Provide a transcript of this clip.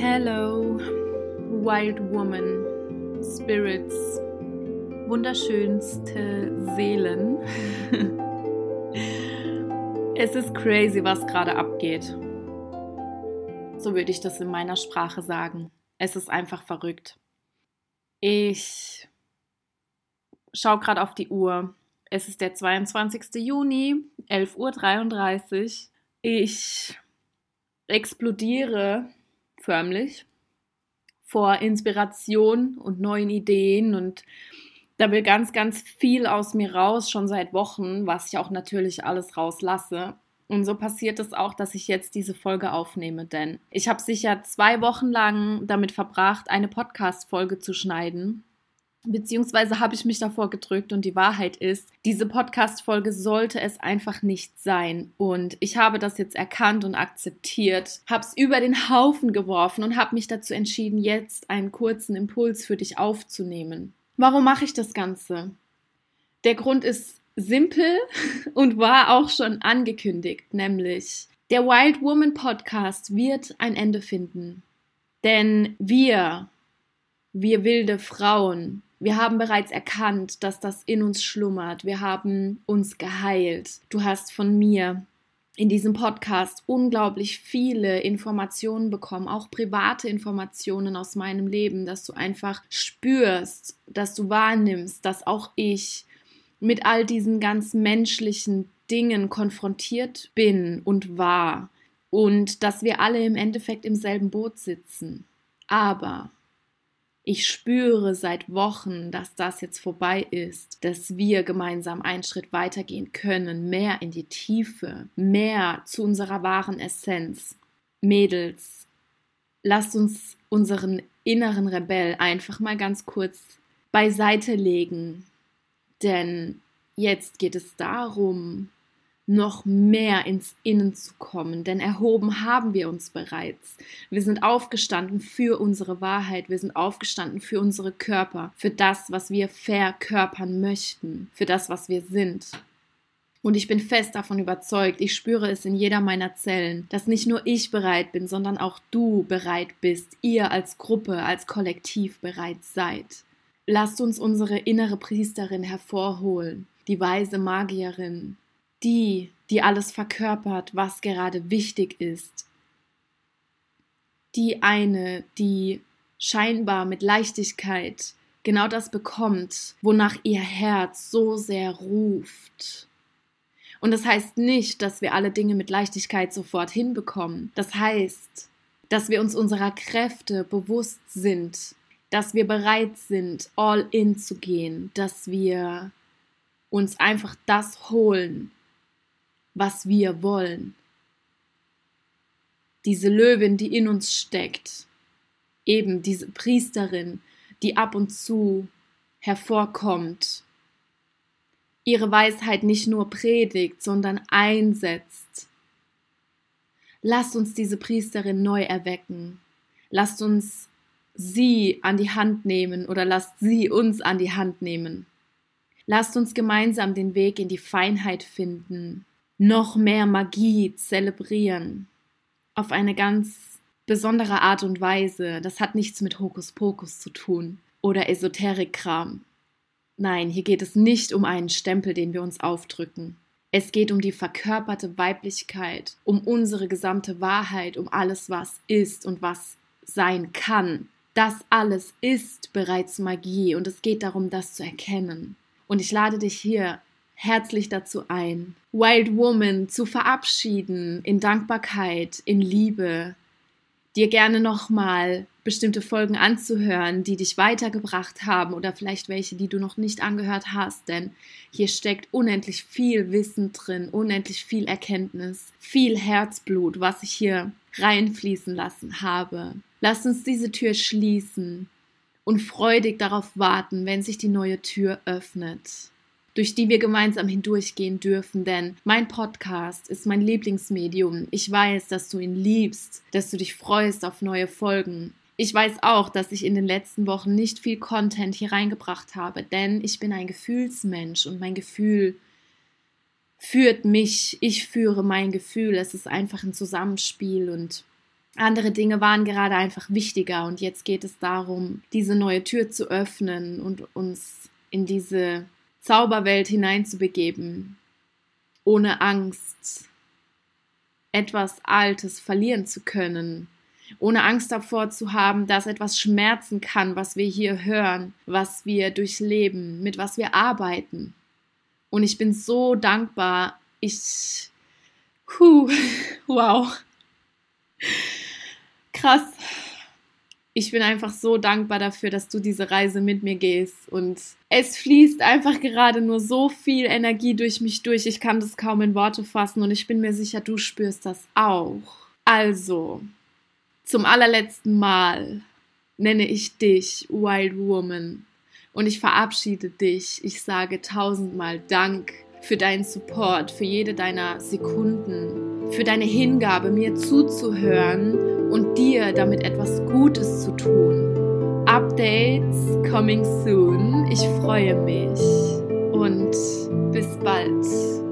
Hello, Wild Woman, Spirits, wunderschönste Seelen. es ist crazy, was gerade abgeht. So würde ich das in meiner Sprache sagen. Es ist einfach verrückt. Ich schaue gerade auf die Uhr. Es ist der 22. Juni, 11.33 Uhr. Ich explodiere förmlich vor Inspiration und neuen Ideen und da will ganz, ganz viel aus mir raus, schon seit Wochen, was ich auch natürlich alles rauslasse. Und so passiert es auch, dass ich jetzt diese Folge aufnehme, denn ich habe sicher zwei Wochen lang damit verbracht, eine Podcast-Folge zu schneiden Beziehungsweise habe ich mich davor gedrückt und die Wahrheit ist, diese Podcast-Folge sollte es einfach nicht sein. Und ich habe das jetzt erkannt und akzeptiert, habe es über den Haufen geworfen und habe mich dazu entschieden, jetzt einen kurzen Impuls für dich aufzunehmen. Warum mache ich das Ganze? Der Grund ist simpel und war auch schon angekündigt, nämlich der Wild Woman Podcast wird ein Ende finden. Denn wir, wir wilde Frauen, wir haben bereits erkannt, dass das in uns schlummert. Wir haben uns geheilt. Du hast von mir in diesem Podcast unglaublich viele Informationen bekommen, auch private Informationen aus meinem Leben, dass du einfach spürst, dass du wahrnimmst, dass auch ich mit all diesen ganz menschlichen Dingen konfrontiert bin und war und dass wir alle im Endeffekt im selben Boot sitzen. Aber ich spüre seit Wochen, dass das jetzt vorbei ist, dass wir gemeinsam einen Schritt weitergehen können, mehr in die Tiefe, mehr zu unserer wahren Essenz. Mädels, lasst uns unseren inneren Rebell einfach mal ganz kurz beiseite legen, denn jetzt geht es darum, noch mehr ins Innen zu kommen, denn erhoben haben wir uns bereits. Wir sind aufgestanden für unsere Wahrheit, wir sind aufgestanden für unsere Körper, für das, was wir verkörpern möchten, für das, was wir sind. Und ich bin fest davon überzeugt, ich spüre es in jeder meiner Zellen, dass nicht nur ich bereit bin, sondern auch du bereit bist, ihr als Gruppe, als Kollektiv bereit seid. Lasst uns unsere innere Priesterin hervorholen, die weise Magierin, die, die alles verkörpert, was gerade wichtig ist. Die eine, die scheinbar mit Leichtigkeit genau das bekommt, wonach ihr Herz so sehr ruft. Und das heißt nicht, dass wir alle Dinge mit Leichtigkeit sofort hinbekommen. Das heißt, dass wir uns unserer Kräfte bewusst sind, dass wir bereit sind, all in zu gehen, dass wir uns einfach das holen, was wir wollen. Diese Löwin, die in uns steckt, eben diese Priesterin, die ab und zu hervorkommt, ihre Weisheit nicht nur predigt, sondern einsetzt. Lasst uns diese Priesterin neu erwecken. Lasst uns sie an die Hand nehmen oder lasst sie uns an die Hand nehmen. Lasst uns gemeinsam den Weg in die Feinheit finden, noch mehr Magie zelebrieren. Auf eine ganz besondere Art und Weise. Das hat nichts mit Hokuspokus zu tun oder Esoterikkram. Nein, hier geht es nicht um einen Stempel, den wir uns aufdrücken. Es geht um die verkörperte Weiblichkeit, um unsere gesamte Wahrheit, um alles, was ist und was sein kann. Das alles ist bereits Magie und es geht darum, das zu erkennen. Und ich lade dich hier herzlich dazu ein, Wild Woman zu verabschieden in Dankbarkeit, in Liebe, dir gerne nochmal bestimmte Folgen anzuhören, die dich weitergebracht haben oder vielleicht welche, die du noch nicht angehört hast, denn hier steckt unendlich viel Wissen drin, unendlich viel Erkenntnis, viel Herzblut, was ich hier reinfließen lassen habe. Lass uns diese Tür schließen und freudig darauf warten, wenn sich die neue Tür öffnet durch die wir gemeinsam hindurchgehen dürfen, denn mein Podcast ist mein Lieblingsmedium. Ich weiß, dass du ihn liebst, dass du dich freust auf neue Folgen. Ich weiß auch, dass ich in den letzten Wochen nicht viel Content hier reingebracht habe, denn ich bin ein Gefühlsmensch und mein Gefühl führt mich, ich führe mein Gefühl. Es ist einfach ein Zusammenspiel und andere Dinge waren gerade einfach wichtiger und jetzt geht es darum, diese neue Tür zu öffnen und uns in diese Zauberwelt hineinzubegeben, ohne Angst, etwas Altes verlieren zu können, ohne Angst davor zu haben, dass etwas schmerzen kann, was wir hier hören, was wir durchleben, mit was wir arbeiten. Und ich bin so dankbar. Ich, huh, wow, krass ich bin einfach so dankbar dafür, dass du diese Reise mit mir gehst. Und es fließt einfach gerade nur so viel Energie durch mich durch. Ich kann das kaum in Worte fassen und ich bin mir sicher, du spürst das auch. Also, zum allerletzten Mal nenne ich dich Wild Woman und ich verabschiede dich. Ich sage tausendmal Dank für deinen Support, für jede deiner Sekunden, für deine Hingabe, mir zuzuhören und dir damit etwas Gutes zu tun. Updates coming soon. Ich freue mich und bis bald.